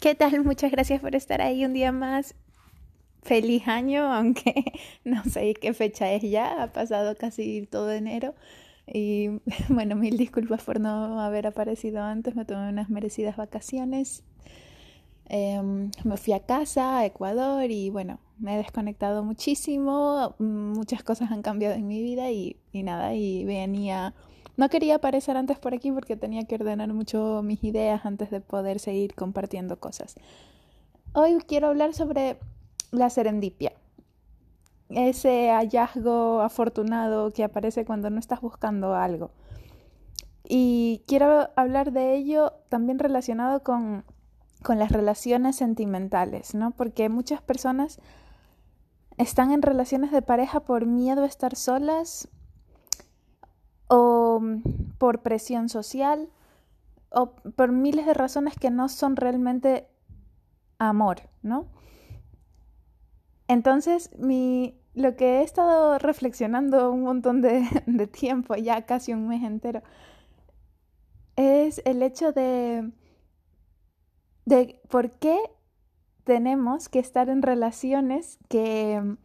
¿Qué tal? Muchas gracias por estar ahí un día más. Feliz año, aunque no sé qué fecha es ya, ha pasado casi todo enero. Y bueno, mil disculpas por no haber aparecido antes, me tomé unas merecidas vacaciones. Em, me fui a casa, a Ecuador, y bueno, me he desconectado muchísimo, muchas cosas han cambiado en mi vida y, y nada, y venía no quería aparecer antes por aquí porque tenía que ordenar mucho mis ideas antes de poder seguir compartiendo cosas. Hoy quiero hablar sobre la serendipia. Ese hallazgo afortunado que aparece cuando no estás buscando algo. Y quiero hablar de ello también relacionado con, con las relaciones sentimentales, ¿no? Porque muchas personas están en relaciones de pareja por miedo a estar solas o mm, por presión social o por miles de razones que no son realmente amor, ¿no? Entonces, mi, lo que he estado reflexionando un montón de, de tiempo, ya casi un mes entero, es el hecho de, de por qué tenemos que estar en relaciones que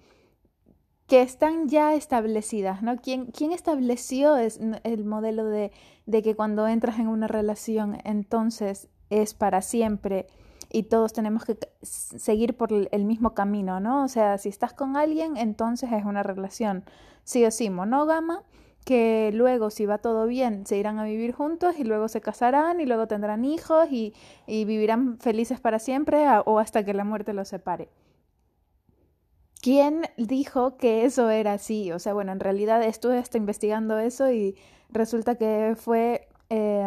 que están ya establecidas, ¿no? ¿Quién, quién estableció es, el modelo de, de que cuando entras en una relación entonces es para siempre y todos tenemos que seguir por el mismo camino, ¿no? O sea, si estás con alguien, entonces es una relación sí o sí monógama, que luego, si va todo bien, se irán a vivir juntos y luego se casarán y luego tendrán hijos y, y vivirán felices para siempre o hasta que la muerte los separe. ¿Quién dijo que eso era así? O sea, bueno, en realidad estuve hasta investigando eso y resulta que fue eh,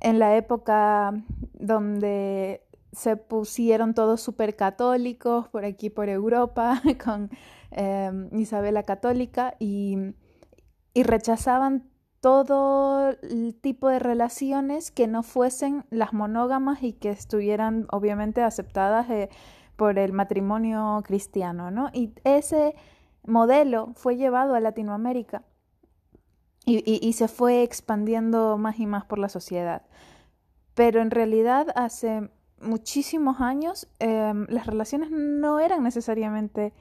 en la época donde se pusieron todos súper católicos por aquí, por Europa, con eh, Isabela Católica y, y rechazaban todo el tipo de relaciones que no fuesen las monógamas y que estuvieran obviamente aceptadas eh, por el matrimonio cristiano, ¿no? Y ese modelo fue llevado a Latinoamérica y, se fue expandiendo más y más por la sociedad. Pero en realidad hace muchísimos años em, las relaciones no eran necesariamente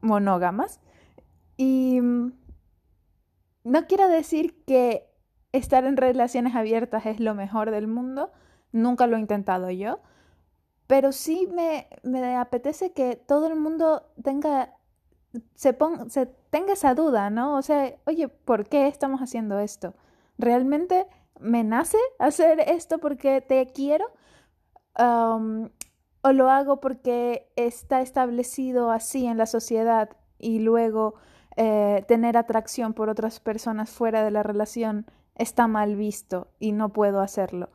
monógamas y mm, no quiero decir que estar en relaciones abiertas es lo mejor del mundo, nunca lo he intentado yo, pero sí me, me apetece que todo el mundo tenga, se, se tenga esa duda, ¿no? O sea, oye, ¿por qué estamos haciendo esto? ¿Realmente me nace hacer esto porque te quiero? ¿O lo hago porque está establecido así en la sociedad y luego eh, tener atracción por otras personas fuera de la relación está mal visto y no puedo hacerlo?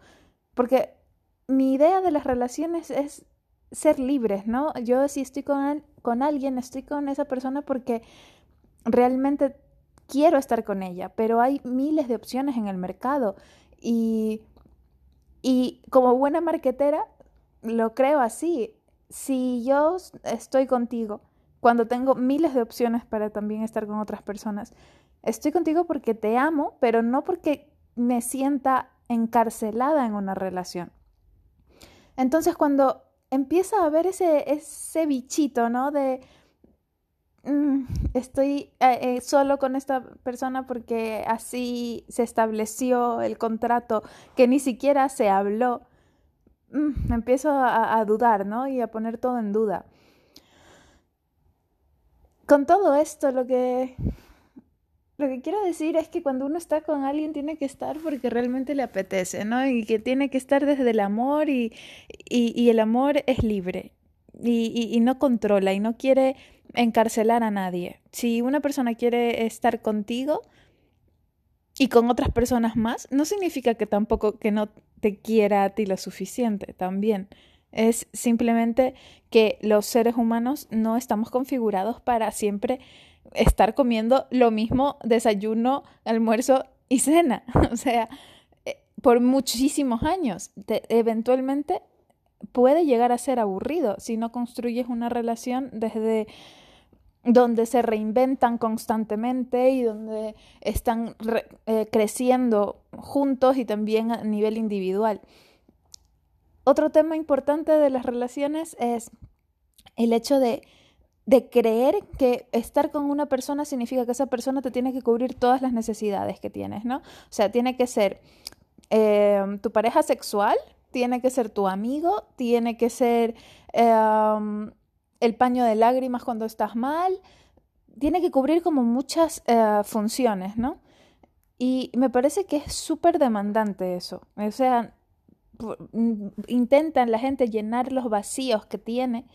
Porque mi idea de las relaciones es ser libres, ¿no? Yo si estoy con, con alguien, estoy con esa persona porque realmente quiero estar con ella, pero hay miles de opciones en el mercado y, y como buena marquetera lo creo así. Si yo estoy contigo, cuando tengo miles de opciones para también estar con otras personas, estoy contigo porque te amo, pero no porque me sienta encarcelada en una relación. Entonces cuando empieza a haber ese, ese bichito, ¿no? De mm, estoy eh, eh, solo con esta persona porque así se estableció el contrato que ni siquiera se habló. Mm, empiezo a, a dudar, ¿no? Y a poner todo en duda. Con todo esto, lo que lo que quiero decir es que cuando uno está con alguien tiene que estar porque realmente le apetece, ¿no? Y que tiene que estar desde el amor y, y, el amor es libre y, y, no controla y no quiere encarcelar a nadie. Si una persona quiere estar contigo y con otras personas más, no significa que tampoco que no te quiera a ti lo suficiente, también. Es simplemente que los seres humanos no estamos configurados para siempre estar comiendo lo mismo desayuno, almuerzo y cena. o sea, eh, por muchísimos años. eventualmente puede llegar a ser aburrido si no construyes una relación desde donde se reinventan constantemente y donde están eh, creciendo juntos y también a nivel individual. otro tema importante de las relaciones es el hecho de, de creer que estar con una persona significa que esa persona te tiene que cubrir todas las necesidades que tienes, ¿no? O sea, tiene que ser eh, tu pareja sexual, tiene que ser tu amigo, tiene que ser em, el paño de lágrimas cuando estás mal, tiene que cubrir como muchas eh, funciones, ¿no? Y me parece que es súper demandante eso. O sea, mm, intentan la gente llenar los vacíos que tiene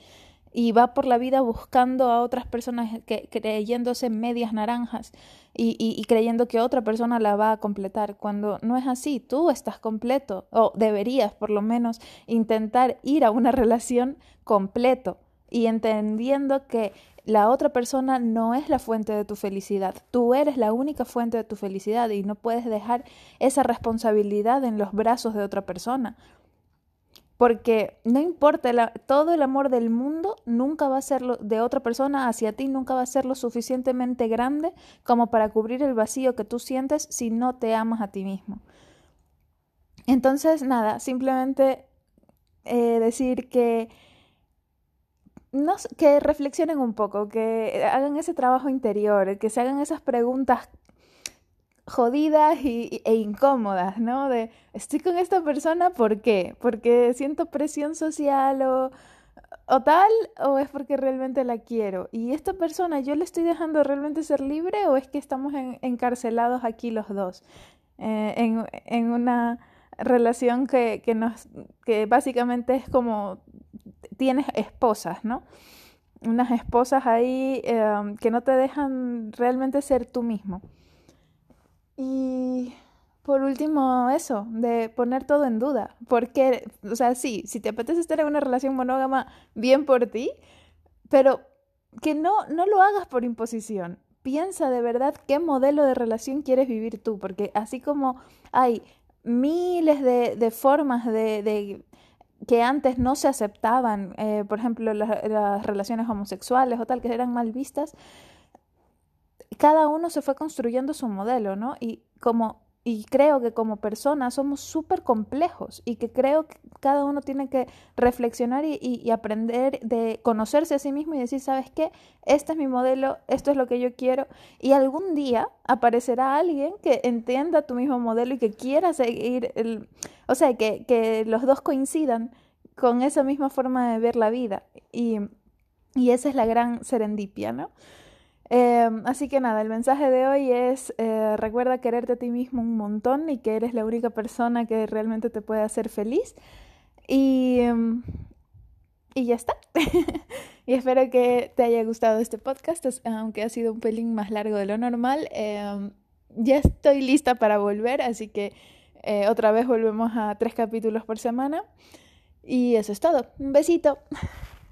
y va por la vida buscando a otras personas que, creyéndose medias naranjas y, y, creyendo que otra persona la va a completar, cuando no es así, tú estás completo o deberías por lo menos intentar ir a una relación completo y entendiendo que la otra persona no es la fuente de tu felicidad, tú eres la única fuente de tu felicidad y no puedes dejar esa responsabilidad en los brazos de otra persona porque no importa, todo el amor del mundo nunca va a ser lo, de otra persona hacia ti, nunca va a ser lo suficientemente grande como para cubrir el vacío que tú sientes si no te amas a ti mismo. Entonces, nada, simplemente eh, decir que, no, que reflexionen un poco, que hagan ese trabajo interior, que se hagan esas preguntas jodidas y, e incómodas, ¿no? De, estoy con esta persona, ¿por qué? ¿Porque siento presión social o, o tal? ¿O es porque realmente la quiero? ¿Y esta persona yo le estoy dejando realmente ser libre o es que estamos encarcelados aquí los dos? Eh, en, en, una relación que, que, nos, que básicamente es como tienes esposas, ¿no? Unas esposas ahí eh, que no te dejan realmente ser tú mismo. Y por último, eso, de poner todo en duda. Porque, o sea, sí, si te apetece estar en una relación monógama, bien por ti, pero que no, no lo hagas por imposición. Piensa de verdad qué modelo de relación quieres vivir tú, porque así como hay miles de, formas de, que antes no se aceptaban, eh, por ejemplo, las relaciones homosexuales o tal, que eran mal vistas, cada uno se fue construyendo su modelo, ¿no? Y como y creo que como personas somos súper complejos y que creo que cada uno tiene que reflexionar y, y, aprender de conocerse a sí mismo y decir, ¿sabes qué? Este es mi modelo, esto es lo que yo quiero y algún día aparecerá alguien que entienda tu mismo modelo y que quiera seguir, el, o sea, que, que los dos coincidan con esa misma forma de ver la vida y, y esa es la gran serendipia, ¿no? Em, así que nada, el mensaje de hoy es eh, recuerda quererte a ti mismo un montón y que eres la única persona que realmente te puede hacer feliz. Y, em, y ya está. y espero que te haya gustado este podcast, aunque ha sido un pelín más largo de lo normal. Em, ya estoy lista para volver, así que eh, otra vez volvemos a tres capítulos por semana. Y eso es todo. Un besito.